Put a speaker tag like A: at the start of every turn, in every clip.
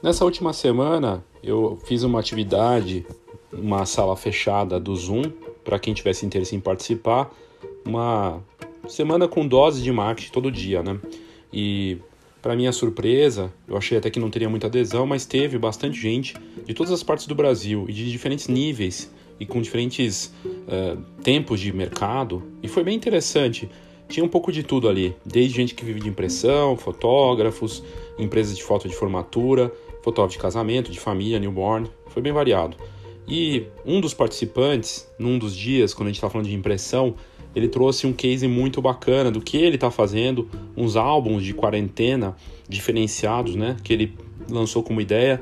A: Nessa última semana, eu fiz uma atividade, uma sala fechada do Zoom, para quem tivesse interesse em participar, uma semana com dose de marketing todo dia, né? E para minha surpresa, eu achei até que não teria muita adesão, mas teve bastante gente de todas as partes do Brasil e de diferentes níveis e com diferentes uh, tempos de mercado. E foi bem interessante. Tinha um pouco de tudo ali, desde gente que vive de impressão, fotógrafos, empresas de foto de formatura, fotógrafo de casamento, de família, newborn, foi bem variado. E um dos participantes, num dos dias, quando a gente está falando de impressão, ele trouxe um case muito bacana do que ele está fazendo, uns álbuns de quarentena diferenciados, né, que ele lançou como ideia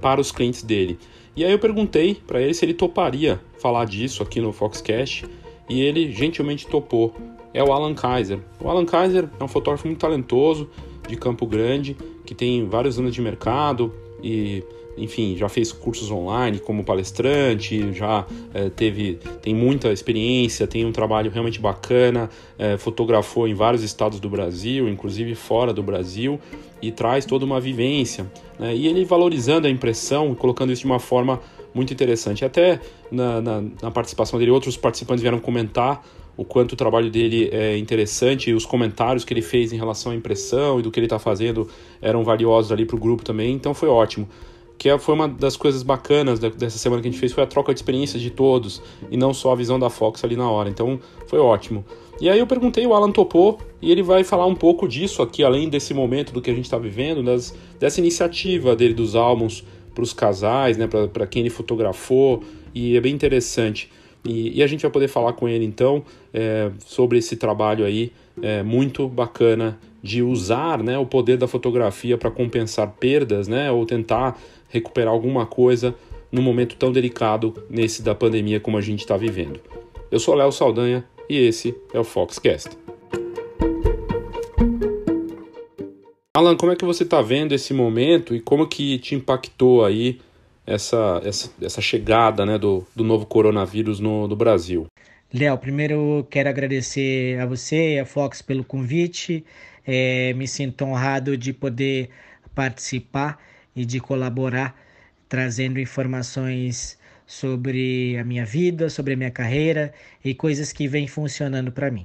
A: para os clientes dele. E aí eu perguntei para ele se ele toparia falar disso aqui no Foxcast e ele gentilmente topou. É o Alan Kaiser. O Alan Kaiser é um fotógrafo muito talentoso de Campo Grande que tem vários anos de mercado e enfim, já fez cursos online como palestrante, já é, teve, tem muita experiência, tem um trabalho realmente bacana, é, fotografou em vários estados do Brasil, inclusive fora do Brasil, e traz toda uma vivência. Né? E ele valorizando a impressão, colocando isso de uma forma muito interessante. Até na, na, na participação dele, outros participantes vieram comentar o quanto o trabalho dele é interessante e os comentários que ele fez em relação à impressão e do que ele está fazendo eram valiosos ali para o grupo também, então foi ótimo que é, foi uma das coisas bacanas dessa semana que a gente fez, foi a troca de experiências de todos, e não só a visão da Fox ali na hora, então foi ótimo. E aí eu perguntei, o Alan topou, e ele vai falar um pouco disso aqui, além desse momento do que a gente está vivendo, das, dessa iniciativa dele dos álbuns para os casais, né, para quem ele fotografou, e é bem interessante. E, e, a gente vai poder falar com ele então é, sobre esse trabalho aí é, muito bacana de usar né, o poder da fotografia para compensar perdas, né, ou tentar recuperar alguma coisa num momento tão delicado nesse da pandemia como a gente está vivendo. Eu sou Léo Saldanha e esse é o Foxcast. Alan, como é que você está vendo esse momento e como que te impactou aí essa, essa, essa chegada né, do, do novo coronavírus no, no Brasil?
B: Léo, primeiro quero agradecer a você e a Fox pelo convite. É, me sinto honrado de poder participar e de colaborar trazendo informações sobre a minha vida, sobre a minha carreira e coisas que vêm funcionando para mim.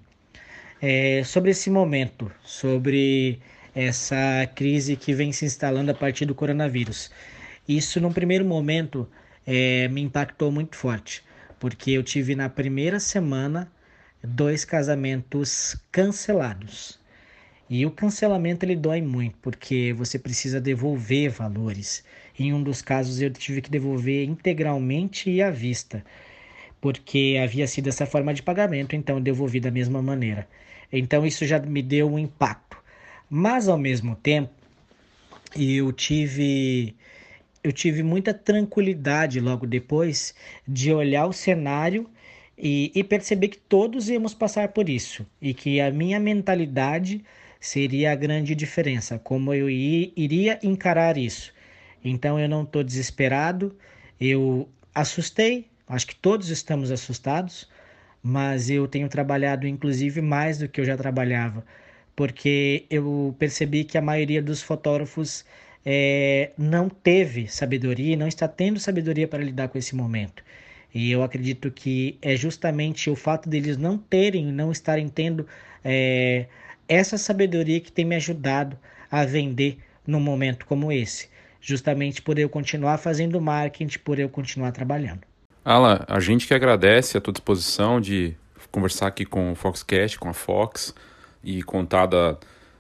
B: É, sobre esse momento, sobre essa crise que vem se instalando a partir do coronavírus. Isso, num primeiro momento, é, me impactou muito forte, porque eu tive na primeira semana dois casamentos cancelados. E o cancelamento ele dói muito, porque você precisa devolver valores. Em um dos casos eu tive que devolver integralmente e à vista, porque havia sido essa forma de pagamento, então eu devolvi da mesma maneira. Então isso já me deu um impacto. Mas ao mesmo tempo, eu tive eu tive muita tranquilidade logo depois de olhar o cenário e, e perceber que todos íamos passar por isso e que a minha mentalidade seria a grande diferença, como eu iria encarar isso. Então eu não estou desesperado, eu assustei, acho que todos estamos assustados, mas eu tenho trabalhado inclusive mais do que eu já trabalhava, porque eu percebi que a maioria dos fotógrafos é, não teve sabedoria, não está tendo sabedoria para lidar com esse momento. E eu acredito que é justamente o fato deles não terem, não estarem tendo é, essa sabedoria que tem me ajudado a vender num momento como esse, justamente por eu continuar fazendo marketing, por eu continuar trabalhando.
A: Alan, a gente que agradece a tua disposição de conversar aqui com o Foxcast, com a Fox e contar da,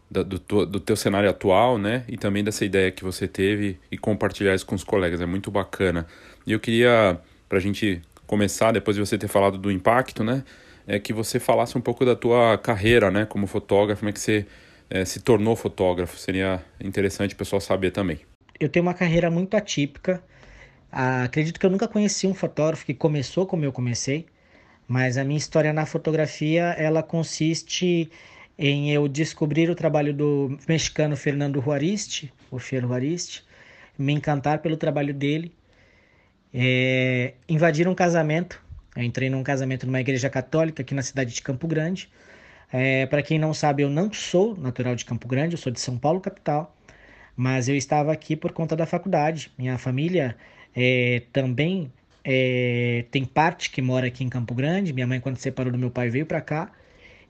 A: do, do teu cenário atual, né? E também dessa ideia que você teve e compartilhar isso com os colegas. É muito bacana. E eu queria, para a gente começar, depois de você ter falado do impacto, né? é que você falasse um pouco da tua carreira, né, como fotógrafo, como é que você é, se tornou fotógrafo. Seria interessante o pessoal saber também.
B: Eu tenho uma carreira muito atípica. Ah, acredito que eu nunca conheci um fotógrafo que começou como eu comecei, mas a minha história na fotografia ela consiste em eu descobrir o trabalho do mexicano Fernando Juariste, o Fer Juariste, me encantar pelo trabalho dele, é, invadir um casamento eu entrei num casamento numa igreja católica aqui na cidade de Campo Grande. É, Para quem não sabe, eu não sou natural de Campo Grande, eu sou de São Paulo, capital. mas eu estava aqui por conta da faculdade. Minha família é, também é, tem parte que mora aqui em Campo Grande. Minha mãe, quando separou do meu pai, veio para cá.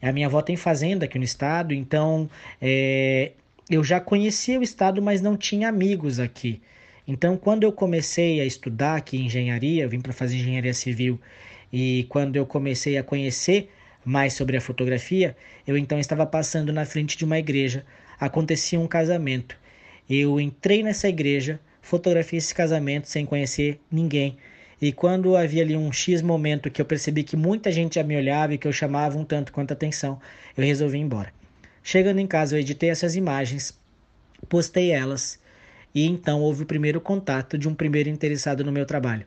B: A minha avó tem fazenda aqui no estado, então é, eu já conhecia o estado, mas não tinha amigos aqui. Então, quando eu comecei a estudar aqui engenharia, eu vim para fazer engenharia civil, e quando eu comecei a conhecer mais sobre a fotografia, eu então estava passando na frente de uma igreja. Acontecia um casamento. Eu entrei nessa igreja, fotografei esse casamento sem conhecer ninguém. E quando havia ali um X momento que eu percebi que muita gente já me olhava e que eu chamava um tanto quanto atenção, eu resolvi ir embora. Chegando em casa, eu editei essas imagens, postei elas e então houve o primeiro contato de um primeiro interessado no meu trabalho.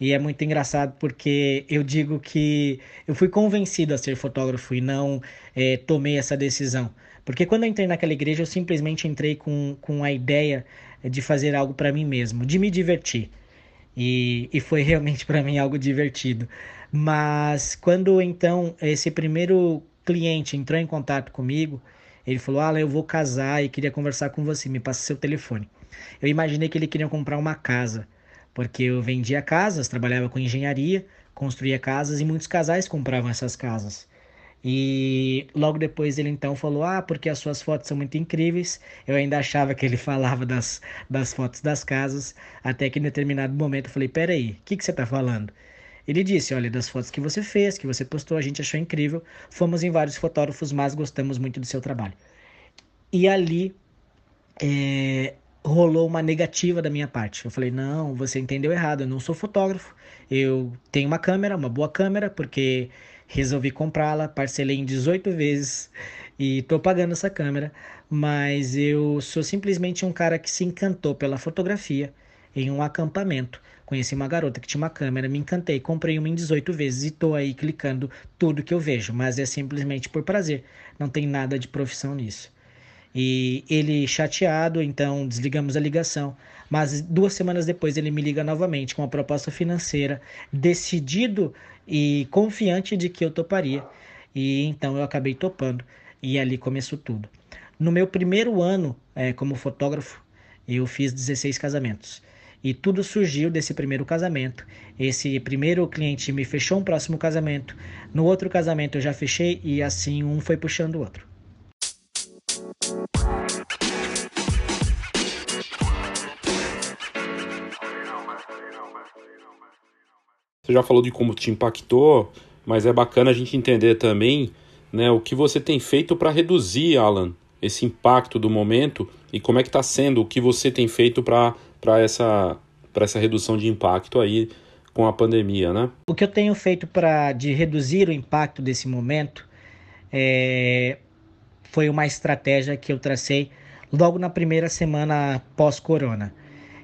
B: E é muito engraçado porque eu digo que eu fui convencido a ser fotógrafo e não é, tomei essa decisão. Porque quando eu entrei naquela igreja, eu simplesmente entrei com, com a ideia de fazer algo para mim mesmo, de me divertir. E, e foi realmente para mim algo divertido. Mas quando então esse primeiro cliente entrou em contato comigo, ele falou: Alan, eu vou casar e queria conversar com você, me passa seu telefone. Eu imaginei que ele queria comprar uma casa porque eu vendia casas, trabalhava com engenharia, construía casas e muitos casais compravam essas casas. E logo depois ele então falou: Ah, porque as suas fotos são muito incríveis. Eu ainda achava que ele falava das, das fotos das casas, até que em determinado momento eu falei: Peraí, o que, que você está falando? Ele disse: Olha, das fotos que você fez, que você postou, a gente achou incrível. Fomos em vários fotógrafos, mas gostamos muito do seu trabalho. E ali é, rolou uma negativa da minha parte. Eu falei: não, você entendeu errado, eu não sou fotógrafo. Eu tenho uma câmera, uma boa câmera, porque resolvi comprá-la, parcelei em 18 vezes e tô pagando essa câmera, mas eu sou simplesmente um cara que se encantou pela fotografia em um acampamento. Conheci uma garota que tinha uma câmera, me encantei, comprei uma em 18 vezes e tô aí clicando tudo que eu vejo, mas é simplesmente por prazer, não tem nada de profissão nisso. E ele chateado, então desligamos a ligação. Mas duas semanas depois ele me liga novamente com uma proposta financeira, decidido e confiante de que eu toparia. E então eu acabei topando. E ali começou tudo. No meu primeiro ano é, como fotógrafo, eu fiz 16 casamentos. E tudo surgiu desse primeiro casamento. Esse primeiro cliente me fechou um próximo casamento. No outro casamento eu já fechei e assim um foi puxando o outro.
A: Você já falou de como te impactou, mas é bacana a gente entender também né, o que você tem feito para reduzir, Alan, esse impacto do momento e como é que está sendo o que você tem feito para essa, essa redução de impacto aí com a pandemia, né?
B: O que eu tenho feito para de reduzir o impacto desse momento é, foi uma estratégia que eu tracei logo na primeira semana pós-corona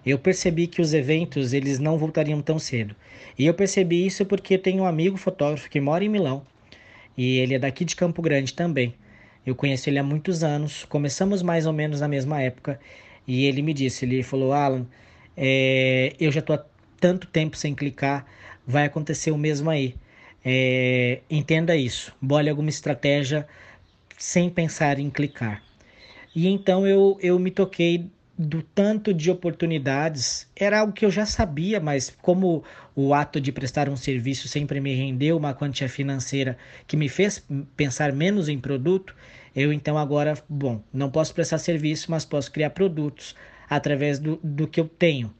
B: eu percebi que os eventos eles não voltariam tão cedo. E eu percebi isso porque tenho um amigo fotógrafo que mora em Milão e ele é daqui de Campo Grande também. Eu conheço ele há muitos anos, começamos mais ou menos na mesma época e ele me disse, ele falou, Alan, é, eu já estou há tanto tempo sem clicar, vai acontecer o mesmo aí. É, entenda isso, bole alguma estratégia sem pensar em clicar. E então eu, eu me toquei do tanto de oportunidades era algo que eu já sabia, mas como o ato de prestar um serviço sempre me rendeu uma quantia financeira que me fez pensar menos em produto, eu então agora, bom, não posso prestar serviço, mas posso criar produtos através do, do que eu tenho.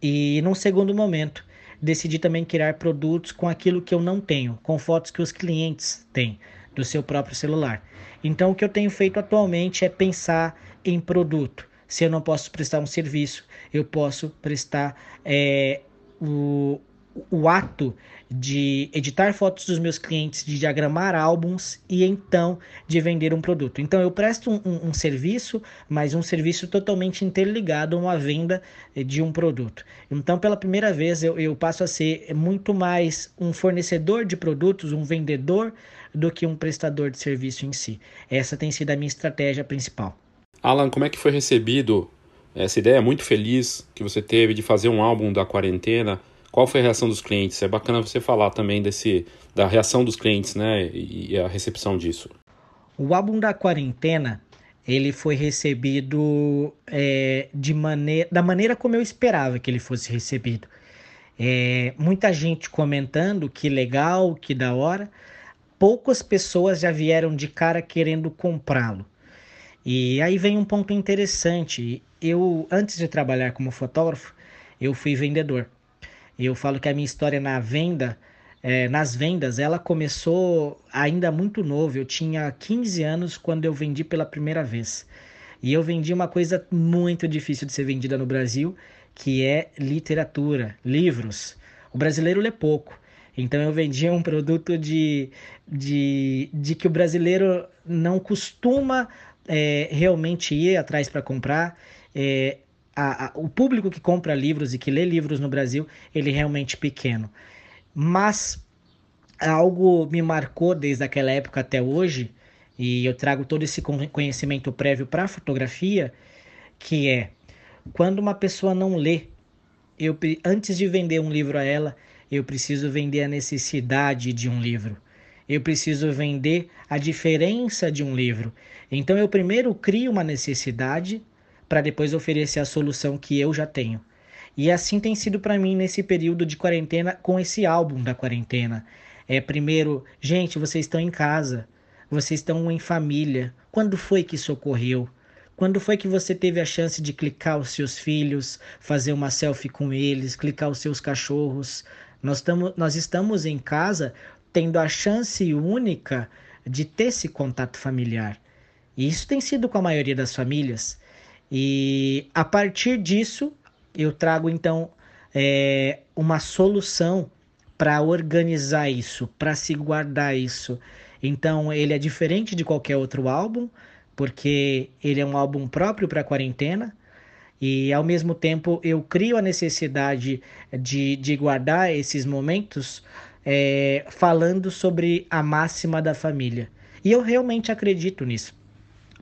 B: E num segundo momento, decidi também criar produtos com aquilo que eu não tenho, com fotos que os clientes têm do seu próprio celular. Então o que eu tenho feito atualmente é pensar em produto se eu não posso prestar um serviço, eu posso prestar é, o, o ato de editar fotos dos meus clientes, de diagramar álbuns e então de vender um produto. Então eu presto um, um, um, serviço, mas um serviço totalmente interligado a uma venda de um produto. Então pela primeira vez eu, eu passo a ser muito mais um fornecedor de produtos, um vendedor, do que um prestador de serviço em si. Essa tem sido a minha estratégia principal.
A: Alan, como é que foi recebido essa ideia muito feliz que você teve de fazer um álbum da quarentena? Qual foi a reação dos clientes? É bacana você falar também desse da reação dos clientes, né, e a recepção disso.
B: O álbum da quarentena ele foi recebido é, de maneira, da maneira como eu esperava que ele fosse recebido. É, muita gente comentando que legal, que da hora. Poucas pessoas já vieram de cara querendo comprá-lo. E aí vem um ponto interessante. Eu, antes de trabalhar como fotógrafo, eu fui vendedor. Eu falo que a minha história na venda, é, nas vendas, ela começou ainda muito novo. Eu tinha 15 anos quando eu vendi pela primeira vez. E eu vendi uma coisa muito difícil de ser vendida no Brasil, que é literatura, livros. O brasileiro lê pouco. Então eu vendia um produto de, de, de que o brasileiro não costuma é, realmente ir atrás para comprar. É, a, a, o público que compra livros e que lê livros no Brasil, ele é realmente pequeno. Mas algo me marcou desde aquela época até hoje, e eu trago todo esse conhecimento prévio para a fotografia, que é quando uma pessoa não lê, eu, antes de vender um livro a ela, eu preciso vender a necessidade de um livro. Eu preciso vender a diferença de um livro. Então eu primeiro crio uma necessidade para depois oferecer a solução que eu já tenho. E assim tem sido para mim nesse período de quarentena com esse álbum da quarentena. É primeiro, gente, vocês estão em casa, vocês estão em família. Quando foi que isso ocorreu? Quando foi que você teve a chance de clicar os seus filhos, fazer uma selfie com eles, clicar os seus cachorros? Nós, tamo, nós estamos em casa tendo a chance única de ter esse contato familiar. E isso tem sido com a maioria das famílias. E a partir disso, eu trago então é, uma solução para organizar isso, para se guardar isso. Então, ele é diferente de qualquer outro álbum, porque ele é um álbum próprio para a quarentena e ao mesmo tempo eu crio a necessidade de, de guardar esses momentos é, falando sobre a máxima da família. E eu realmente acredito nisso.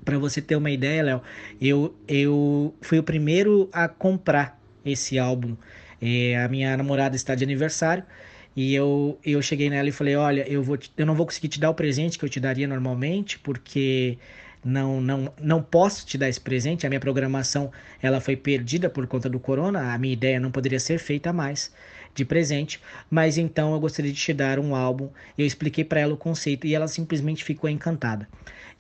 B: Para você ter uma ideia, Léo, eu, eu fui o primeiro a comprar esse álbum. É, a minha namorada está de aniversário e eu, eu cheguei nela e falei: Olha, eu, vou, eu não vou conseguir te dar o presente que eu te daria normalmente, porque não, não, não posso te dar esse presente. A minha programação ela foi perdida por conta do corona. A minha ideia não poderia ser feita mais de presente, mas então eu gostaria de te dar um álbum. Eu expliquei para ela o conceito e ela simplesmente ficou encantada.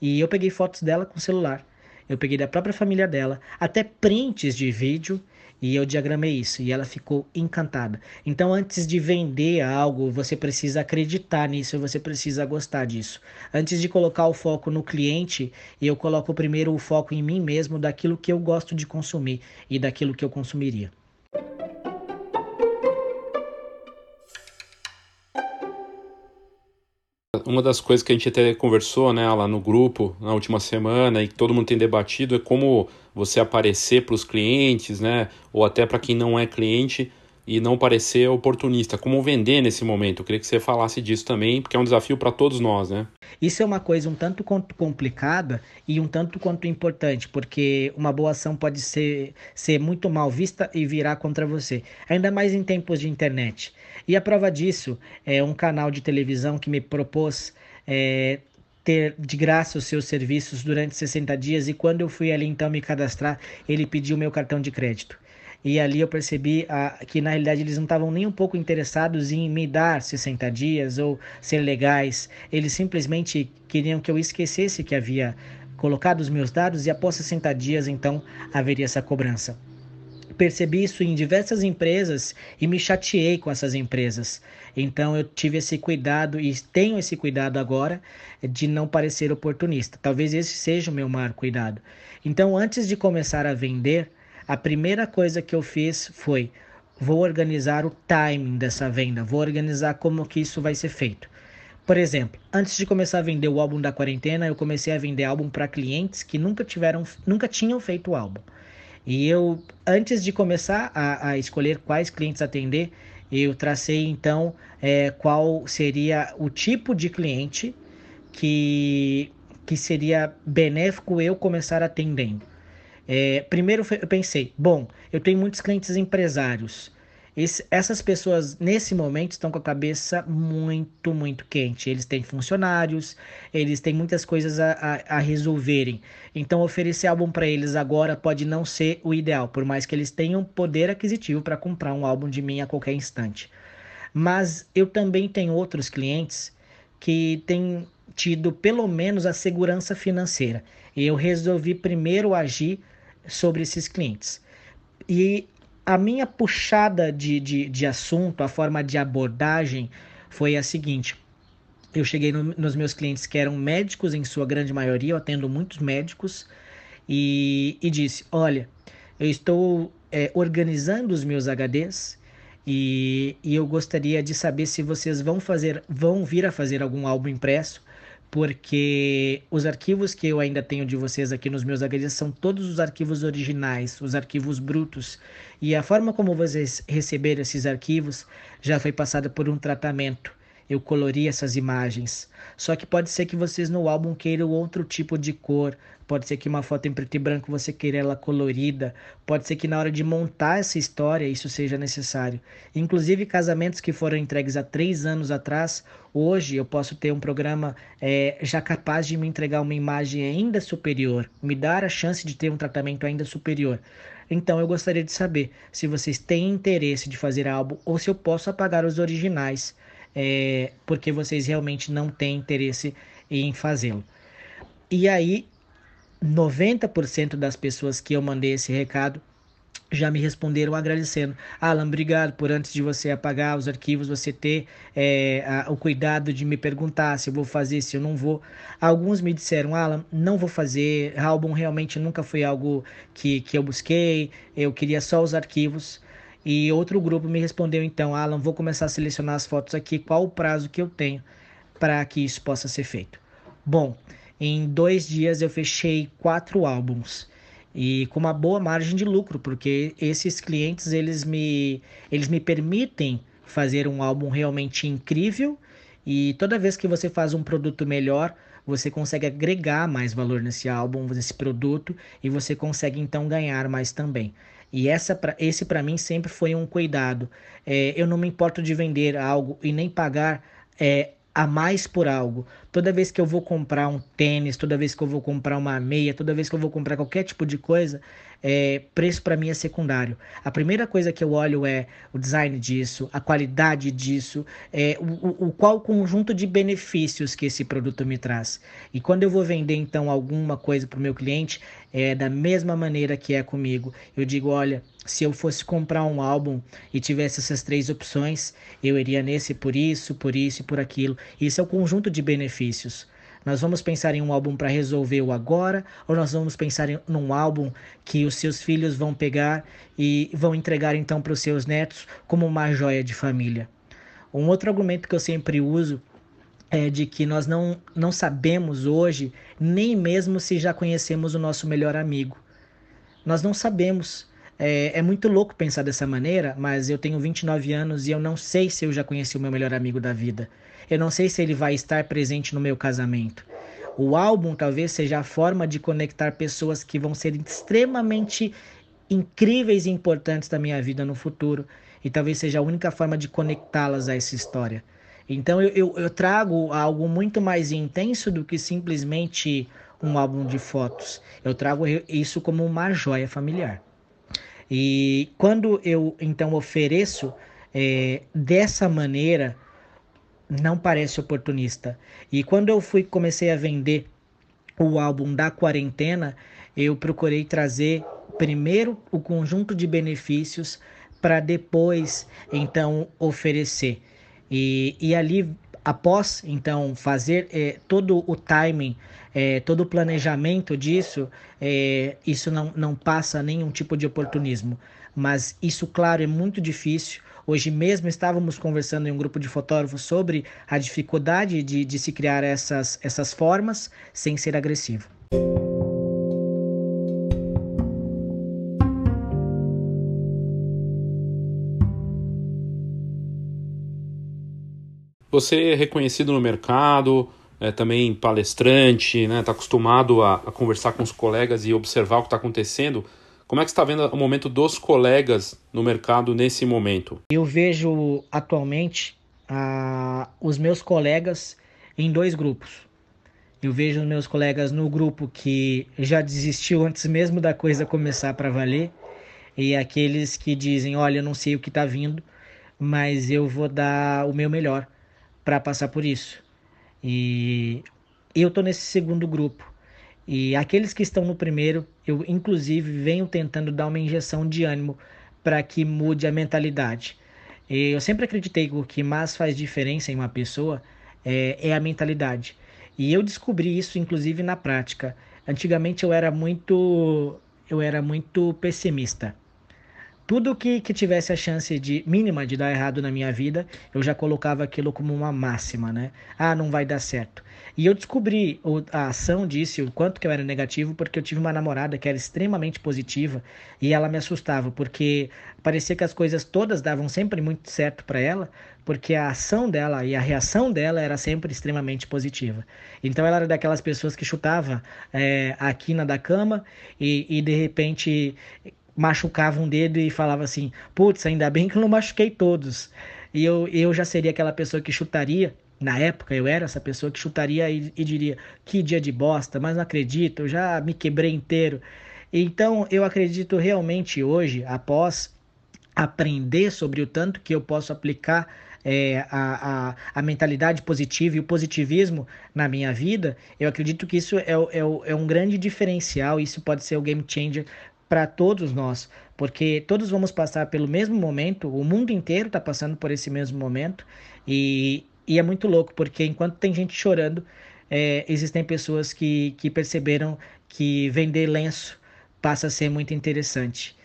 B: E eu peguei fotos dela com celular. Eu peguei da própria família dela, até prints de vídeo e eu diagramei isso e ela ficou encantada. Então, antes de vender algo, você precisa acreditar nisso, você precisa gostar disso. Antes de colocar o foco no cliente, eu coloco primeiro o foco em mim mesmo, daquilo que eu gosto de consumir e daquilo que eu consumiria.
A: Uma das coisas que a gente até conversou né, lá no grupo na última semana e que todo mundo tem debatido é como você aparecer para os clientes, né, ou até para quem não é cliente e não parecer oportunista. Como vender nesse momento? Eu queria que você falasse disso também, porque é um desafio para todos nós, né?
B: Isso é uma coisa um tanto quanto complicada e um tanto quanto importante, porque uma boa ação pode ser, ser muito mal vista e virar contra você, ainda mais em tempos de internet. E a prova disso é um canal de televisão que me propôs é, ter de graça os seus serviços durante 60 dias e quando eu fui ali então me cadastrar, ele pediu meu cartão de crédito. E ali eu percebi ah, que na realidade eles não estavam nem um pouco interessados em me dar 60 dias ou ser legais. Eles simplesmente queriam que eu esquecesse que havia colocado os meus dados e após 60 dias então haveria essa cobrança. Percebi isso em diversas empresas e me chateei com essas empresas. Então eu tive esse cuidado e tenho esse cuidado agora de não parecer oportunista. Talvez esse seja o meu maior cuidado. Então antes de começar a vender, a primeira coisa que eu fiz foi vou organizar o timing dessa venda, vou organizar como que isso vai ser feito. Por exemplo, antes de começar a vender o álbum da quarentena, eu comecei a vender álbum para clientes que nunca tiveram, nunca tinham feito álbum. E eu, antes de começar a, a escolher quais clientes atender, eu tracei então é, qual seria o tipo de cliente que, que seria benéfico eu começar atendendo. É, primeiro eu pensei, bom, eu tenho muitos clientes empresários. Esse, essas pessoas, nesse momento, estão com a cabeça muito, muito quente. Eles têm funcionários, eles têm muitas coisas a, a, a resolverem. Então, oferecer álbum para eles agora pode não ser o ideal, por mais que eles tenham poder aquisitivo para comprar um álbum de mim a qualquer instante. Mas eu também tenho outros clientes que têm tido pelo menos a segurança financeira. E eu resolvi primeiro agir sobre esses clientes. E a minha puxada de, de, de assunto, a forma de abordagem foi a seguinte. Eu cheguei no, nos meus clientes que eram médicos, em sua grande maioria, eu atendo muitos médicos, e, e disse: Olha, eu estou é, organizando os meus HDs e, e eu gostaria de saber se vocês vão fazer, vão vir a fazer algum álbum impresso porque os arquivos que eu ainda tenho de vocês aqui nos meus HDs são todos os arquivos originais, os arquivos brutos. E a forma como vocês receberam esses arquivos já foi passada por um tratamento. Eu colori essas imagens. Só que pode ser que vocês no álbum queiram outro tipo de cor, Pode ser que uma foto em preto e branco você queira ela colorida. Pode ser que na hora de montar essa história isso seja necessário. Inclusive, casamentos que foram entregues há três anos atrás, hoje eu posso ter um programa é, já capaz de me entregar uma imagem ainda superior, me dar a chance de ter um tratamento ainda superior. Então eu gostaria de saber se vocês têm interesse de fazer álbum ou se eu posso apagar os originais, é, porque vocês realmente não têm interesse em fazê-lo. E aí 90% das pessoas que eu mandei esse recado já me responderam agradecendo. Alan, obrigado por antes de você apagar os arquivos, você ter é, a, o cuidado de me perguntar se eu vou fazer, se eu não vou. Alguns me disseram, Alan, não vou fazer, álbum realmente nunca foi algo que, que eu busquei, eu queria só os arquivos. E outro grupo me respondeu então, Alan, vou começar a selecionar as fotos aqui, qual o prazo que eu tenho para que isso possa ser feito. Bom, em dois dias eu fechei quatro álbuns e com uma boa margem de lucro, porque esses clientes eles me, eles me permitem fazer um álbum realmente incrível e toda vez que você faz um produto melhor, você consegue agregar mais valor nesse álbum, nesse produto e você consegue então ganhar mais também. E essa, esse para mim sempre foi um cuidado. É, eu não me importo de vender algo e nem pagar é, a mais por algo. Toda vez que eu vou comprar um tênis, toda vez que eu vou comprar uma meia, toda vez que eu vou comprar qualquer tipo de coisa, é, preço para mim é secundário. A primeira coisa que eu olho é o design disso, a qualidade disso, é, o, o qual conjunto de benefícios que esse produto me traz. E quando eu vou vender então alguma coisa para o meu cliente, é da mesma maneira que é comigo. Eu digo, olha, se eu fosse comprar um álbum e tivesse essas três opções, eu iria nesse por isso, por isso e por aquilo. Isso é o conjunto de benefícios. Nós vamos pensar em um álbum para resolver o agora, ou nós vamos pensar em um álbum que os seus filhos vão pegar e vão entregar então para os seus netos como uma joia de família. Um outro argumento que eu sempre uso é de que nós não, não sabemos hoje nem mesmo se já conhecemos o nosso melhor amigo. Nós não sabemos. É, é, muito louco pensar dessa maneira, mas eu tenho 29 anos e eu não sei se eu já conheci o meu melhor amigo da vida. Eu não sei se ele vai estar presente no meu casamento. O álbum talvez seja a forma de conectar pessoas que vão ser extremamente incríveis e importantes da minha vida no futuro. E talvez seja a única forma de conectá-las a essa história. Então eu, eu, eu trago algo muito mais intenso do que simplesmente um álbum de fotos. Eu trago isso como uma joia familiar. E quando eu então ofereço é, dessa maneira não parece oportunista. E quando eu fui comecei a vender o álbum da quarentena, eu procurei trazer primeiro o conjunto de benefícios para depois então oferecer. E, e ali após então fazer é, todo o timing, é, todo o planejamento disso, é, isso não, não passa nenhum tipo de oportunismo. Mas isso, claro, é muito difícil. Hoje mesmo estávamos conversando em um grupo de fotógrafos sobre a dificuldade de, de se criar essas, essas formas sem ser agressivo.
A: Você é reconhecido no mercado, é também palestrante, né? Está acostumado a, a, conversar com os colegas e observar o que está acontecendo. Como é que está vendo o momento dos colegas no mercado nesse momento?
B: Eu vejo atualmente os meus colegas em dois grupos. Eu vejo os meus colegas no grupo que já desistiu antes mesmo da coisa começar para valer, e aqueles que dizem: Olha, eu não sei o que está vindo, mas eu vou dar o meu melhor para passar por isso. E eu estou nesse segundo grupo. E aqueles que estão no primeiro, eu inclusive venho tentando dar uma injeção de ânimo para que mude a mentalidade. E eu sempre acreditei que o que mais faz diferença em uma pessoa é, é a mentalidade. E eu descobri isso inclusive na prática. Antigamente eu era muito eu era muito pessimista. Tudo que, que tivesse a chance de mínima de dar errado na minha vida, eu já colocava aquilo como uma máxima, né? Ah, não vai dar certo. E eu descobri a ação disso, o quanto que eu era negativo, porque eu tive uma namorada que era extremamente positiva e ela me assustava, porque parecia que as coisas todas davam sempre muito certo para ela, porque a ação dela e a reação dela era sempre extremamente positiva. Então ela era daquelas pessoas que chutava é, a quina da cama e, e de repente machucava um dedo e falava assim: Putz, ainda bem que eu não machuquei todos. E eu, eu já seria aquela pessoa que chutaria. Na época eu era essa pessoa que chutaria e, e diria: Que dia de bosta, mas não acredito, eu já me quebrei inteiro. Então eu acredito realmente hoje, após aprender sobre o tanto que eu posso aplicar é, a, a, a, mentalidade positiva e o positivismo na minha vida, eu acredito que isso é, é, é um grande diferencial, isso pode ser o game changer para todos nós, porque todos vamos passar pelo mesmo momento, o mundo inteiro está passando por esse mesmo momento, e, e é muito louco, porque enquanto tem gente chorando, é, existem pessoas que, que perceberam que vender lenço passa a ser muito interessante.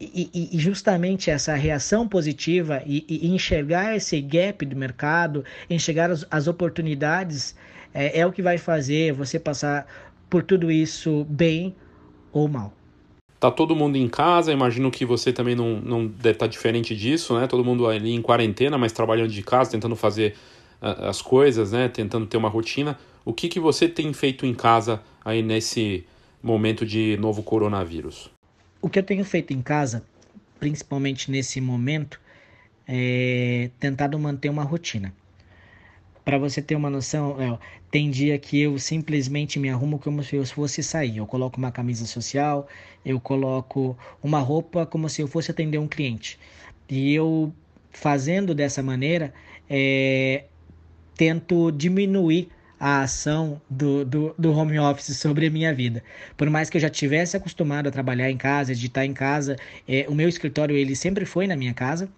B: E, e, justamente essa reação positiva e, e, enxergar esse gap do mercado, enxergar as, as oportunidades, é, é o que vai fazer você passar por tudo isso bem ou mal.
A: Tá todo mundo em casa, imagino que você também não, não deve estar tá diferente disso, né? Todo mundo ali em quarentena, mas trabalhando de casa, tentando fazer uh, as coisas, né? Tentando ter uma rotina. O que, que você tem feito em casa aí nesse momento de novo coronavírus?
B: O que eu tenho feito em casa, principalmente nesse momento, é tentado manter uma rotina. Para você ter uma noção, tem dia que eu simplesmente me arrumo como se eu fosse sair. Eu coloco uma camisa social, eu coloco uma roupa como se eu fosse atender um cliente. E eu, fazendo dessa maneira, é, tento diminuir a ação do, do, do, home office sobre a minha vida. Por mais que eu já tivesse acostumado a trabalhar em casa, de estar em casa, é, o meu escritório ele sempre foi na minha casa,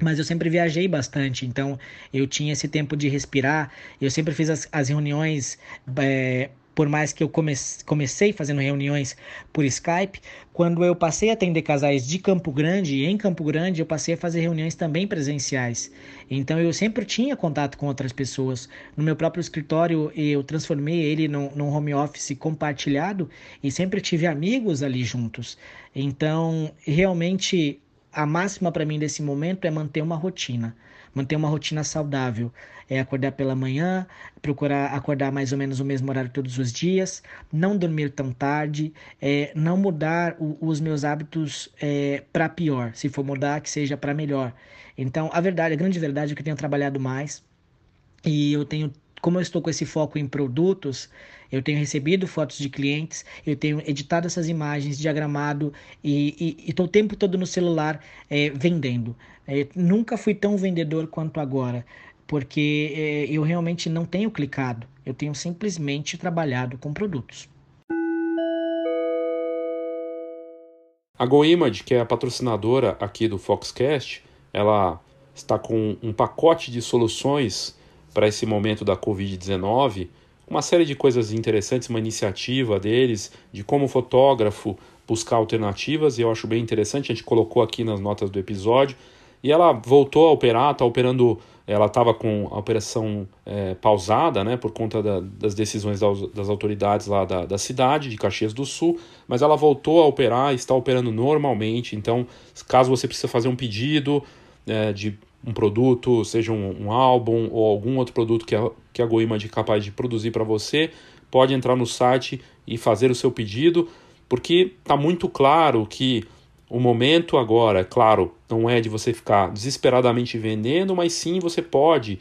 B: mas eu sempre viajei bastante, então eu tinha esse tempo de respirar. Eu sempre fiz as, as reuniões, é, por mais que eu comece, comecei fazendo reuniões por Skype, quando eu passei a atender casais de Campo Grande, em Campo Grande, eu passei a fazer reuniões também presenciais. Então eu sempre tinha contato com outras pessoas. No meu próprio escritório, eu transformei ele num, num home office compartilhado e sempre tive amigos ali juntos. Então, realmente a máxima para mim desse momento é manter uma rotina, manter uma rotina saudável. É acordar pela manhã, procurar acordar mais ou menos o mesmo horário todos os dias, não dormir tão tarde, é, não mudar o, os meus hábitos é, para pior. Se for mudar, que seja para melhor. Então, a verdade, a grande verdade é que eu tenho trabalhado mais e eu tenho como eu estou com esse foco em produtos, eu tenho recebido fotos de clientes, eu tenho editado essas imagens, diagramado e estou o tempo todo no celular é, vendendo. É, nunca fui tão vendedor quanto agora, porque é, eu realmente não tenho clicado, eu tenho simplesmente trabalhado com produtos.
A: A GoImage, que é a patrocinadora aqui do Foxcast, ela está com um pacote de soluções para esse momento da Covid-19, uma série de coisas interessantes, uma iniciativa deles, de como fotógrafo buscar alternativas, e eu acho bem interessante, a gente colocou aqui nas notas do episódio. E ela voltou a operar, está operando, ela estava com a operação é, pausada, né, por conta da, das decisões das, autoridades lá da, da, cidade, de Caxias do Sul, mas ela voltou a operar, está operando normalmente, então caso você precise fazer um pedido é, de um produto, seja um, um, álbum ou algum outro produto que a, que a GoImage é capaz de produzir para você, pode entrar no site e fazer o seu pedido. porque está muito claro que o momento agora, claro, não é de você ficar desesperadamente vendendo, mas sim você pode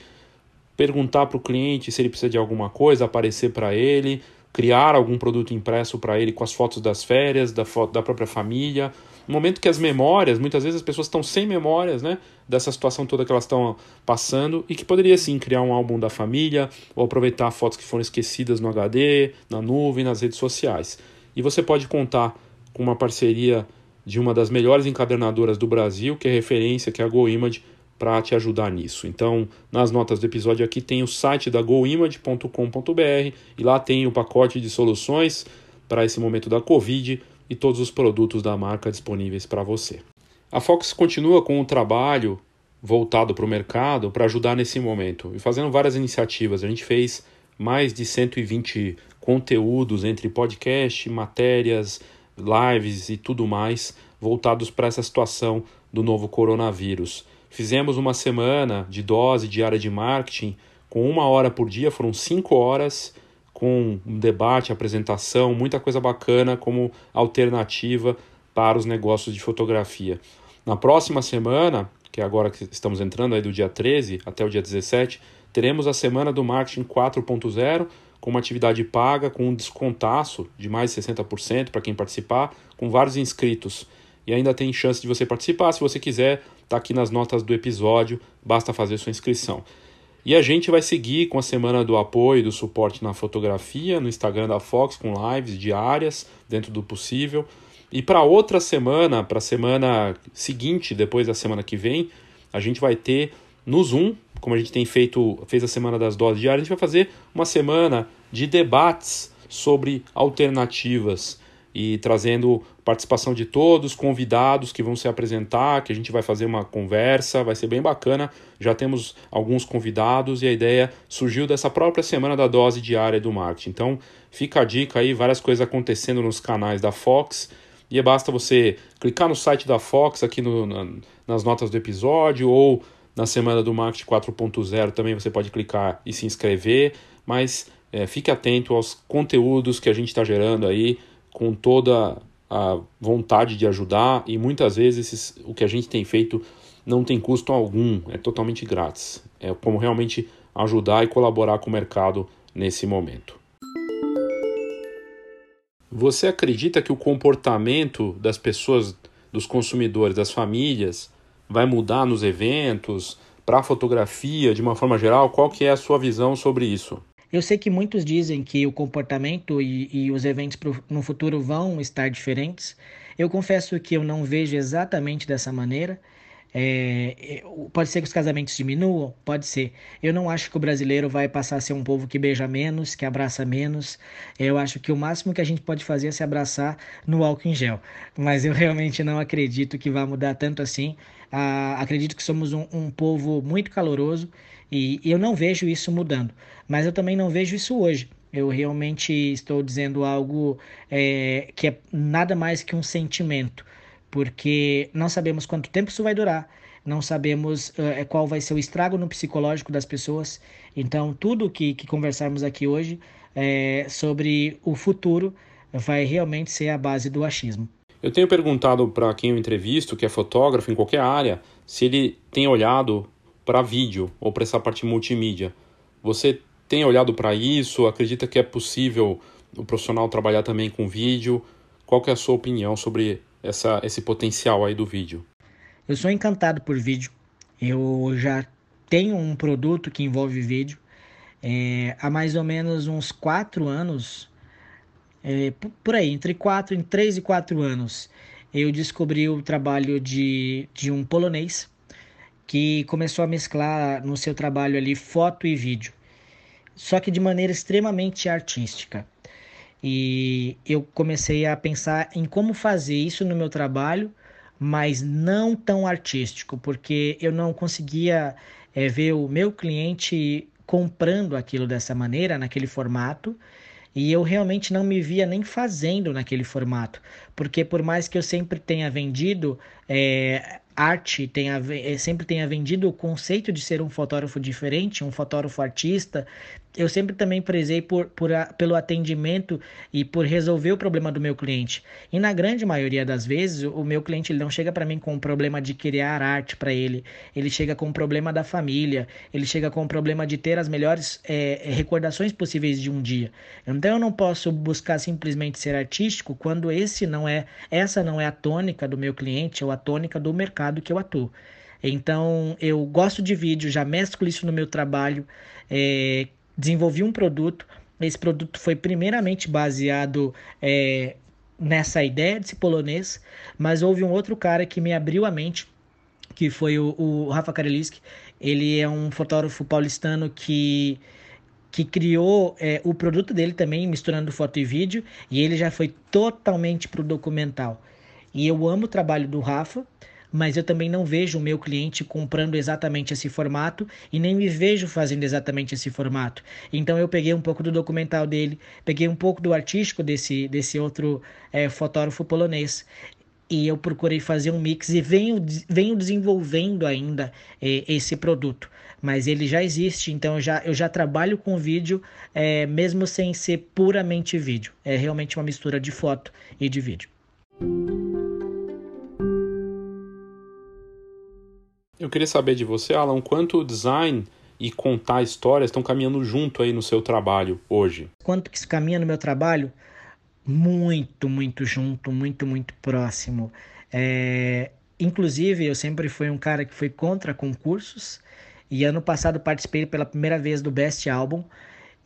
A: perguntar para o cliente se ele precisa de alguma coisa, aparecer para ele, criar algum produto impresso para ele com as fotos das férias, da foto da própria família. No momento que as memórias, muitas vezes as pessoas estão sem memórias, né, dessa situação toda que elas estão passando e que poderia sim criar um álbum da família ou aproveitar fotos que foram esquecidas no HD, na nuvem, nas redes sociais. E você pode contar com uma parceria de uma das melhores encadernadoras do Brasil, que é referência, que é a GoImage, para te ajudar nisso. Então, nas notas do episódio aqui tem o site da goimage.com.br e lá tem o pacote de soluções para esse momento da Covid e todos os produtos da marca disponíveis para você. A Fox continua com o trabalho voltado para o mercado para ajudar nesse momento e fazendo várias iniciativas. A gente fez mais de 120 conteúdos entre podcast, matérias, lives e tudo mais voltados para essa situação do novo coronavírus. Fizemos uma semana de dose diária de marketing com uma hora por dia, foram cinco horas com um debate, apresentação, muita coisa bacana como alternativa para os negócios de fotografia. Na próxima semana, que é agora que estamos entrando aí do dia 13 até o dia 17, teremos a semana do marketing 4.0 com uma atividade paga, com um descontaço de mais de 60% para quem participar, com vários inscritos. E ainda tem chance de você participar, se você quiser, está aqui nas notas do episódio, basta fazer sua inscrição. E a gente vai seguir com a semana do apoio e do suporte na fotografia, no Instagram da Fox, com lives diárias, dentro do possível. E para outra semana, para a semana seguinte, depois da semana que vem, a gente vai ter no Zoom, como a gente tem feito, fez a semana das doses diárias, a gente vai fazer uma semana de debates sobre alternativas e trazendo participação de todos, convidados que vão se apresentar, que a gente vai fazer uma conversa, vai ser bem bacana. Já temos alguns convidados e a ideia surgiu dessa própria semana da dose diária do marketing. Então, fica a dica aí, várias coisas acontecendo nos canais da Fox. E basta você clicar no site da Fox aqui no, na, nas notas do episódio ou na semana do Marketing 4.0 também você pode clicar e se inscrever, mas é, fique atento aos conteúdos que a gente está gerando aí com toda a vontade de ajudar e muitas vezes esses, o que a gente tem feito não tem custo algum, é totalmente grátis. É como realmente ajudar e colaborar com o mercado nesse momento. Você acredita que o comportamento das pessoas, dos consumidores, das famílias, vai mudar nos eventos, para a fotografia de uma forma geral? Qual que é a sua visão sobre isso?
B: Eu sei que muitos dizem que o comportamento e, e os eventos pro, no futuro vão estar diferentes. Eu confesso que eu não vejo exatamente dessa maneira. É, pode ser que os casamentos diminuam? Pode ser. Eu não acho que o brasileiro vai passar a ser um povo que beija menos, que abraça menos. Eu acho que o máximo que a gente pode fazer é se abraçar no álcool em gel. Mas eu realmente não acredito que vai mudar tanto assim. Ah, acredito que somos um, um povo muito caloroso e, eu não vejo isso mudando. Mas eu também não vejo isso hoje. Eu realmente estou dizendo algo é, que é nada mais que um sentimento porque não sabemos quanto tempo isso vai durar, não sabemos uh, qual vai ser o estrago no psicológico das pessoas. Então, tudo que, que conversarmos aqui hoje é, sobre o futuro vai realmente ser a base do achismo.
A: Eu tenho perguntado para quem eu entrevisto, que é fotógrafo em qualquer área, se ele tem olhado para vídeo ou para essa parte multimídia. Você tem olhado para isso? Acredita que é possível o profissional trabalhar também com vídeo? Qual é a sua opinião sobre essa, esse potencial aí do vídeo?
B: Eu sou encantado por vídeo. Eu já tenho um produto que envolve vídeo. É, há mais ou menos uns quatro anos, é, por aí, entre quatro, em três e quatro anos, eu descobri o trabalho de, de um polonês que começou a mesclar no seu trabalho ali foto e vídeo, só que de maneira extremamente artística. E eu comecei a pensar em como fazer isso no meu trabalho, mas não tão artístico, porque eu não conseguia é, ver o meu cliente comprando aquilo dessa maneira, naquele formato, e eu realmente não me via nem fazendo naquele formato, porque por mais que eu sempre tenha vendido é, arte, tenha, sempre tenha vendido o conceito de ser um fotógrafo diferente, um fotógrafo artista, eu sempre também prezei por, por a, pelo atendimento e por resolver o problema do meu cliente. E na grande maioria das vezes, o, o meu cliente ele não chega para mim com um problema de criar arte para ele. Ele chega com um problema da família. Ele chega com um problema de ter as melhores é, recordações possíveis de um dia. Então eu não posso buscar simplesmente ser artístico quando esse não é, essa não é a tônica do meu cliente ou a tônica do mercado que eu atuo. Então eu gosto de vídeo, já mesclo isso no meu trabalho. É, desenvolvi um produto. Esse produto foi primeiramente baseado é, nessa ideia de ser polonês, mas houve um outro cara que me abriu a mente, que foi o, o Rafa Kareliski. Ele é um fotógrafo paulistano que que criou é, o produto dele também, misturando foto e vídeo, e ele já foi totalmente para o documental. E eu amo o trabalho do Rafa, mas eu também não vejo o meu cliente comprando exatamente esse formato e nem me vejo fazendo exatamente esse formato. Então eu peguei um pouco do documental dele, peguei um pouco do artístico desse, desse outro é, fotógrafo polonês e eu procurei fazer um mix e venho, venho desenvolvendo ainda é, esse produto. Mas ele já existe, então eu já, eu já trabalho com vídeo, é, mesmo sem ser puramente vídeo. É realmente uma mistura de foto e de vídeo.
A: Eu queria saber de você, Alan, quanto o design e contar histórias estão caminhando junto aí no seu trabalho hoje?
B: Quanto que isso caminha no meu trabalho? Muito, muito junto, muito, muito próximo. É... Inclusive, eu sempre fui um cara que foi contra concursos e ano passado participei pela primeira vez do Best Album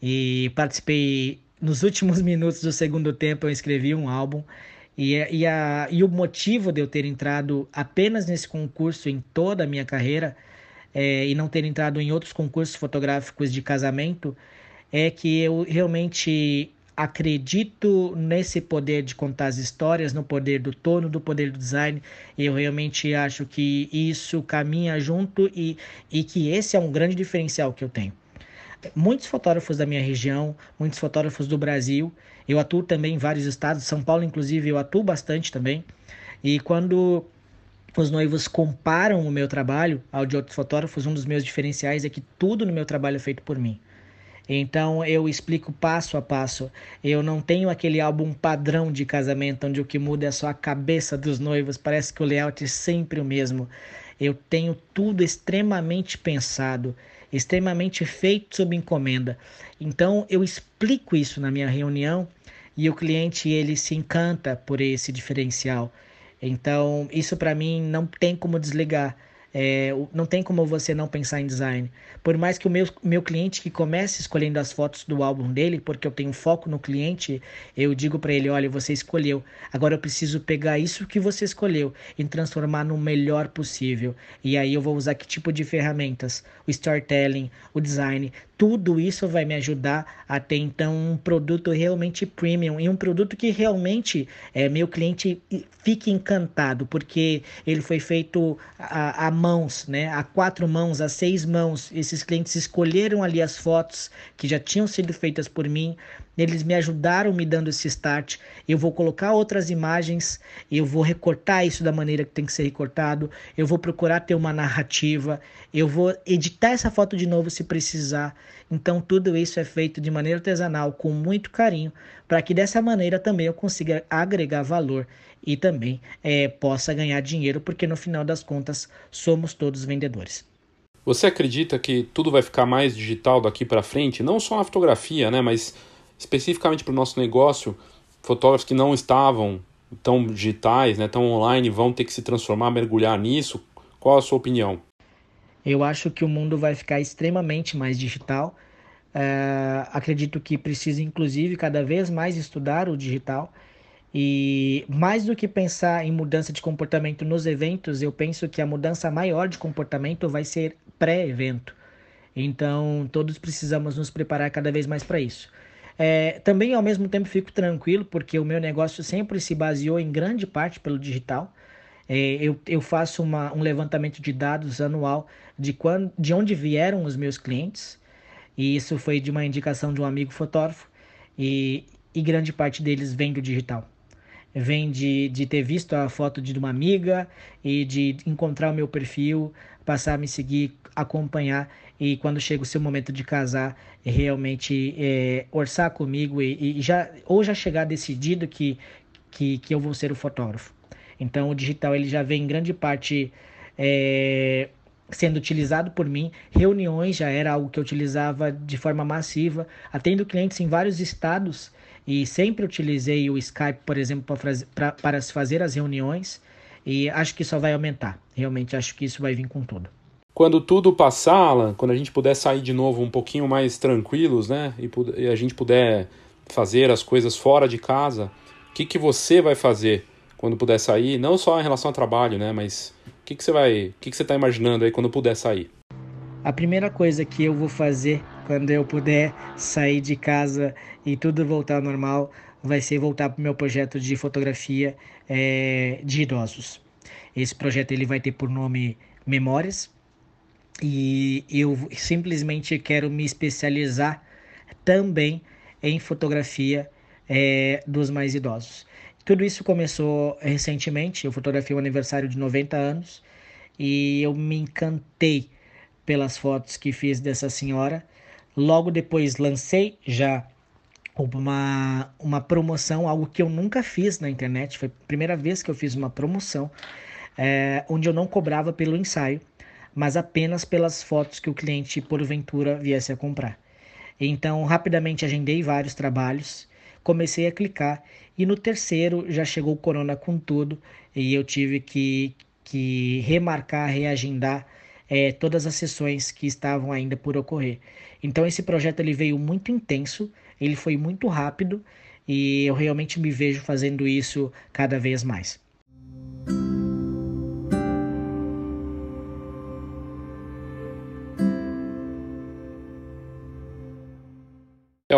B: e participei nos últimos minutos do segundo tempo. Eu escrevi um álbum e, e, a, e o motivo de eu ter entrado apenas nesse concurso em toda a minha carreira é, e não ter entrado em outros concursos fotográficos de casamento é que eu realmente acredito nesse poder de contar as histórias, no poder do tono, do poder do design. Eu realmente acho que isso caminha junto e, e que esse é um grande diferencial que eu tenho. Muitos fotógrafos da minha região, muitos fotógrafos do Brasil, eu atuo também em vários estados, São Paulo, inclusive, eu atuo bastante também. E quando os noivos comparam o meu trabalho ao de outros fotógrafos, um dos meus diferenciais é que tudo no meu trabalho é feito por mim. Então eu explico passo a passo. Eu não tenho aquele álbum padrão de casamento onde o que muda é só a cabeça dos noivos, parece que o layout é sempre o mesmo. Eu tenho tudo extremamente pensado, extremamente feito sob encomenda. Então eu explico isso na minha reunião e o cliente ele se encanta por esse diferencial. Então, isso para mim não tem como desligar. É, não tem como você não pensar em design. Por mais que o meu, meu cliente que comece escolhendo as fotos do álbum dele, porque eu tenho foco no cliente, eu digo para ele: olha, você escolheu. Agora eu preciso pegar isso que você escolheu e transformar no melhor possível. E aí eu vou usar que tipo de ferramentas? O storytelling, o design, tudo isso vai me ajudar a ter então um produto realmente premium e um produto que realmente é, meu cliente fique encantado, porque ele foi feito a, a, mãos, né? a quatro mãos, a seis mãos. Esses clientes escolheram ali as fotos que já tinham sido feitas por mim, eles me ajudaram me dando esse start. Eu vou colocar outras imagens, eu vou recortar isso da maneira que tem que ser recortado, eu vou procurar ter uma narrativa, eu vou editar essa foto de novo se precisar. Então tudo isso é feito de maneira artesanal, com muito carinho, para que dessa maneira também eu consiga agregar valor e também é, possa ganhar dinheiro, porque no final das contas somos todos vendedores.
A: Você acredita que tudo vai ficar mais digital daqui para frente? Não só a fotografia, né, mas especificamente para o nosso negócio, fotógrafos que não estavam tão digitais, né, tão online, vão ter que se transformar, mergulhar nisso? Qual a sua opinião?
B: Eu acho que o mundo vai ficar extremamente mais digital. É, acredito que precisa, inclusive, cada vez mais estudar o digital. E mais do que pensar em mudança de comportamento nos eventos, eu penso que a mudança maior de comportamento vai ser pré-evento. Então, todos precisamos nos preparar cada vez mais para isso. É, também, ao mesmo tempo, fico tranquilo, porque o meu negócio sempre se baseou em grande parte pelo digital. É, eu, eu faço uma, um levantamento de dados anual de, quando, de onde vieram os meus clientes, e isso foi de uma indicação de um amigo fotógrafo, e, e grande parte deles vem do digital. Vem de, de ter visto a foto de uma amiga e de encontrar o meu perfil, passar a me seguir, acompanhar. E quando chega o seu momento de casar, realmente é, orçar comigo e, e, já ou já chegar decidido que, que, que eu vou ser o fotógrafo. Então o digital ele já vem em grande parte é, sendo utilizado por mim. Reuniões já era algo que eu utilizava de forma massiva, atendo clientes em vários estados e sempre utilizei o Skype, por exemplo, para, para fazer as reuniões e acho que só vai aumentar. Realmente acho que isso vai vir com tudo.
A: Quando tudo passar, Alan, quando a gente puder sair de novo um pouquinho mais tranquilos, né? E, e a gente puder fazer as coisas fora de casa, o que, que você vai fazer quando puder sair? Não só em relação ao trabalho, né? Mas o que, que você vai. O que, que você está imaginando aí quando puder sair?
B: A primeira coisa que eu vou fazer quando eu puder sair de casa e tudo voltar ao normal vai ser voltar para o meu projeto de fotografia é, de idosos. Esse projeto ele vai ter por nome Memórias e eu simplesmente quero me especializar também em fotografia é, dos mais idosos. Tudo isso começou recentemente, eu fotografei o aniversário de 90 anos e eu me encantei pelas fotos que fiz dessa senhora. Logo depois lancei já uma, uma promoção, algo que eu nunca fiz na internet, foi a primeira vez que eu fiz uma promoção, é, onde eu não cobrava pelo ensaio, mas apenas pelas fotos que o cliente porventura viesse a comprar. Então, rapidamente agendei vários trabalhos, comecei a clicar e no terceiro já chegou o corona com tudo e eu tive que, que remarcar, reagendar é, todas as sessões que estavam ainda por ocorrer. Então esse projeto ele veio muito intenso, ele foi muito rápido e eu realmente me vejo fazendo isso cada vez mais.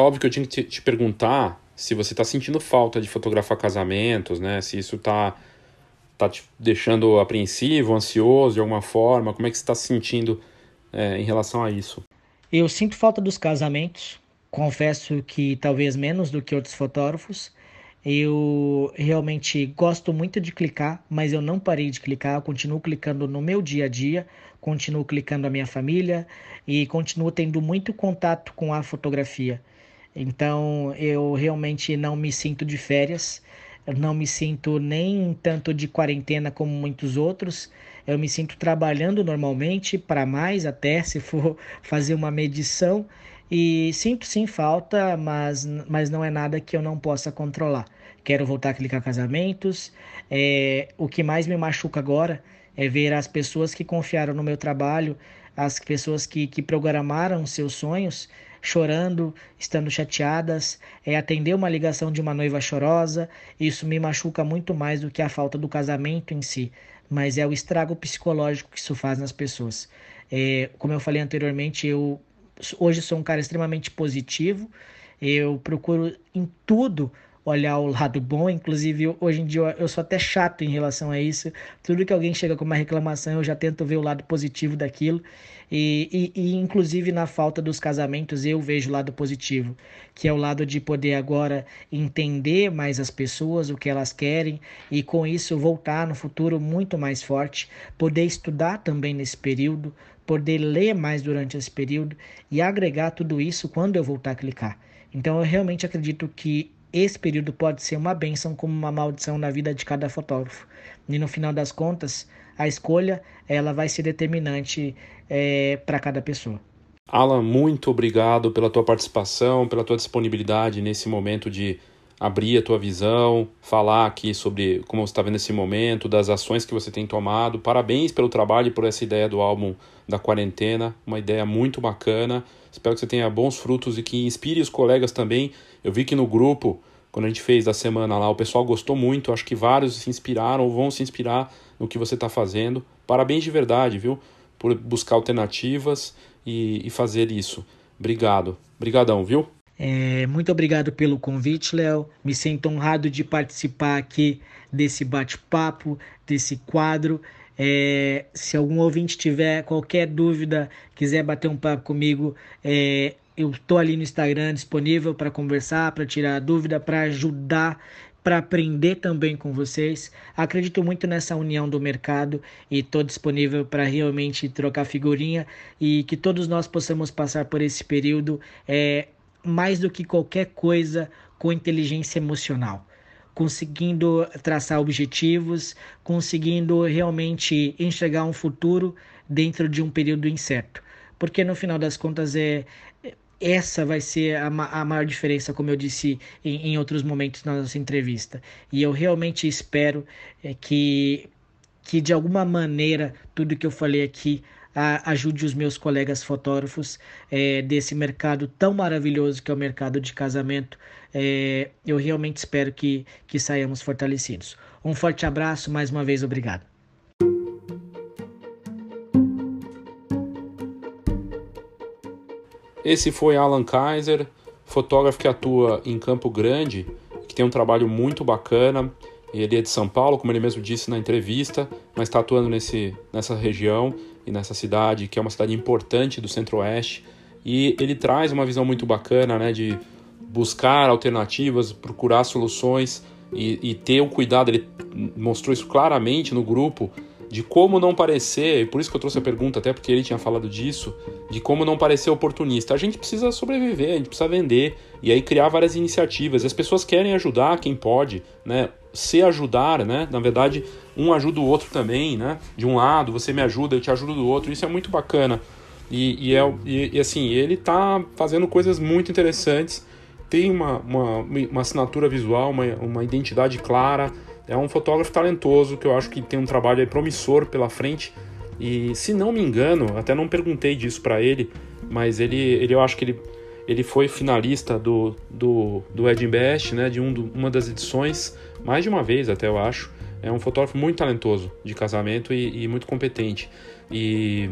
A: Óbvio que eu tinha que te, te perguntar se você está sentindo falta de fotografar casamentos, né? Se isso está tá te deixando apreensivo, ansioso de alguma forma? Como é que você está se sentindo é, em relação a isso?
B: Eu sinto falta dos casamentos. Confesso que talvez menos do que outros fotógrafos. Eu realmente gosto muito de clicar, mas eu não parei de clicar. Eu continuo clicando no meu dia a dia, continuo clicando a minha família e continuo tendo muito contato com a fotografia. Então eu realmente não me sinto de férias. Não me sinto nem tanto de quarentena como muitos outros. Eu me sinto trabalhando normalmente, para mais até, se for fazer uma medição. E sinto sim falta, mas, mas não é nada que eu não possa controlar. Quero voltar a clicar casamentos. É, o que mais me machuca agora é ver as pessoas que confiaram no meu trabalho, as pessoas que, que programaram seus sonhos, chorando, estando chateadas, é atender uma ligação de uma noiva chorosa. Isso me machuca muito mais do que a falta do casamento em si, mas é o estrago psicológico que isso faz nas pessoas. É, como eu falei anteriormente, eu hoje sou um cara extremamente positivo. Eu procuro em tudo olhar o lado bom. Inclusive, hoje em dia eu sou até chato em relação a isso. Tudo que alguém chega com uma reclamação, eu já tento ver o lado positivo daquilo. E, e, e, inclusive na falta dos casamentos, eu vejo o lado positivo, que é o lado de poder agora entender mais as pessoas, o que elas querem, e com isso voltar no futuro muito mais forte, poder estudar também nesse período, poder ler mais durante esse período e agregar tudo isso quando eu voltar a clicar. Então eu realmente acredito que esse período pode ser uma bênção como uma maldição na vida de cada fotógrafo. E no final das contas, a escolha ela vai ser determinante é, para cada pessoa.
A: Alan, muito obrigado pela tua participação, pela tua disponibilidade nesse momento de abrir a tua visão, falar aqui sobre como você está vendo esse momento, das ações que você tem tomado. Parabéns pelo trabalho e por essa ideia do álbum da quarentena, uma ideia muito bacana. Espero que você tenha bons frutos e que inspire os colegas também. Eu vi que no grupo, quando a gente fez da semana lá, o pessoal gostou muito. Acho que vários se inspiraram ou vão se inspirar no que você está fazendo. Parabéns de verdade, viu? Por buscar alternativas e, e fazer isso. Obrigado. Obrigadão, viu?
B: É, muito obrigado pelo convite, Léo. Me sinto honrado de participar aqui desse bate-papo, desse quadro. É, se algum ouvinte tiver qualquer dúvida, quiser bater um papo comigo, é, eu estou ali no Instagram disponível para conversar, para tirar dúvida, para ajudar para aprender também com vocês. Acredito muito nessa união do mercado e estou disponível para realmente trocar figurinha e que todos nós possamos passar por esse período é, mais do que qualquer coisa com inteligência emocional. Conseguindo traçar objetivos, conseguindo realmente enxergar um futuro dentro de um período incerto. Porque no final das contas é, essa vai ser a, a maior diferença, como eu disse em, em, outros momentos na nossa entrevista. E eu realmente espero é, que, que, de alguma maneira, tudo que eu falei aqui a, ajude os meus colegas fotógrafos é, desse mercado tão maravilhoso que é o mercado de casamento. É, eu realmente espero que, que saiamos fortalecidos. Um forte abraço, mais uma vez, obrigado.
A: Esse foi Alan Kaiser, fotógrafo que atua em Campo Grande, que tem um trabalho muito bacana. Ele é de São Paulo, como ele mesmo disse na entrevista, mas está atuando nesse, nessa região e nessa cidade, que é uma cidade importante do Centro-Oeste. E ele traz uma visão muito bacana né, de buscar alternativas, procurar soluções e, e ter o cuidado. Ele mostrou isso claramente no grupo de como não parecer, e por isso que eu trouxe a pergunta, até porque ele tinha falado disso, de como não parecer oportunista. A gente precisa sobreviver, a gente precisa vender e aí criar várias iniciativas. As pessoas querem ajudar quem pode, né? Se ajudar, né? Na verdade, um ajuda o outro também, né? De um lado, você me ajuda, eu te ajudo do outro. Isso é muito bacana. E, e, é, e, e assim, ele tá fazendo coisas muito interessantes, tem uma, uma, uma assinatura visual, uma, uma identidade clara é um fotógrafo talentoso que eu acho que tem um trabalho promissor pela frente. E se não me engano, até não perguntei disso para ele, mas ele, ele eu acho que ele, ele foi finalista do, do, do Ed Best, né, de um, uma das edições, mais de uma vez até eu acho. É um fotógrafo muito talentoso de casamento e, e muito competente. E,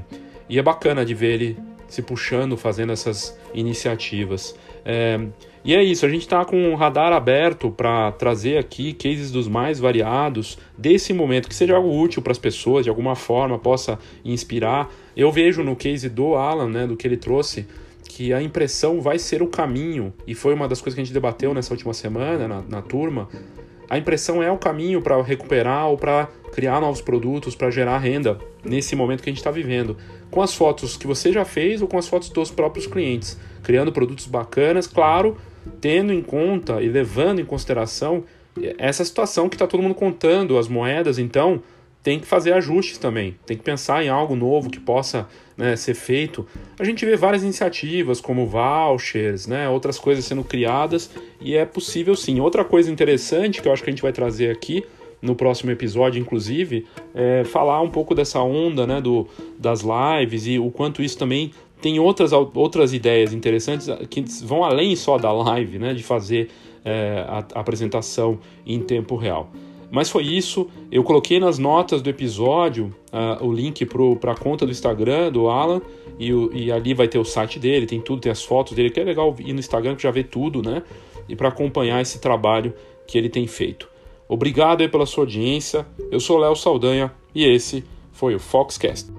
A: e é bacana de ver ele se puxando, fazendo essas iniciativas. É, e é isso, a gente está com o radar aberto para trazer aqui cases dos mais variados desse momento, que seja algo útil para as pessoas, de alguma forma, possa inspirar. Eu vejo no case do Alan, né, do que ele trouxe, que a impressão vai ser o caminho, e foi uma das coisas que a gente debateu nessa última semana na, na turma. A impressão é o caminho para recuperar ou para criar novos produtos, para gerar renda nesse momento que a gente está vivendo. Com as fotos que você já fez ou com as fotos dos próprios clientes, criando produtos bacanas, claro, tendo em conta e levando em consideração essa situação que está todo mundo contando, as moedas, então tem que fazer ajustes também, tem que pensar em algo novo que possa né, ser feito. A gente vê várias iniciativas como vouchers, né, outras coisas sendo criadas e é possível sim. Outra coisa interessante que eu acho que a gente vai trazer aqui no próximo episódio, inclusive, é falar um pouco dessa onda né, do, das lives e o quanto isso também tem outras, outras ideias interessantes que vão além só da live, né, de fazer é, a, a apresentação em tempo real. Mas foi isso. Eu coloquei nas notas do episódio uh, o link para a conta do Instagram do Alan. E, o, e, ali vai ter o site dele, tem tudo, tem as fotos dele, que é legal ir no Instagram que já vê tudo, né? E para acompanhar esse trabalho que ele tem feito. Obrigado aí pela sua audiência. Eu sou Léo Saldanha e esse foi o Foxcast.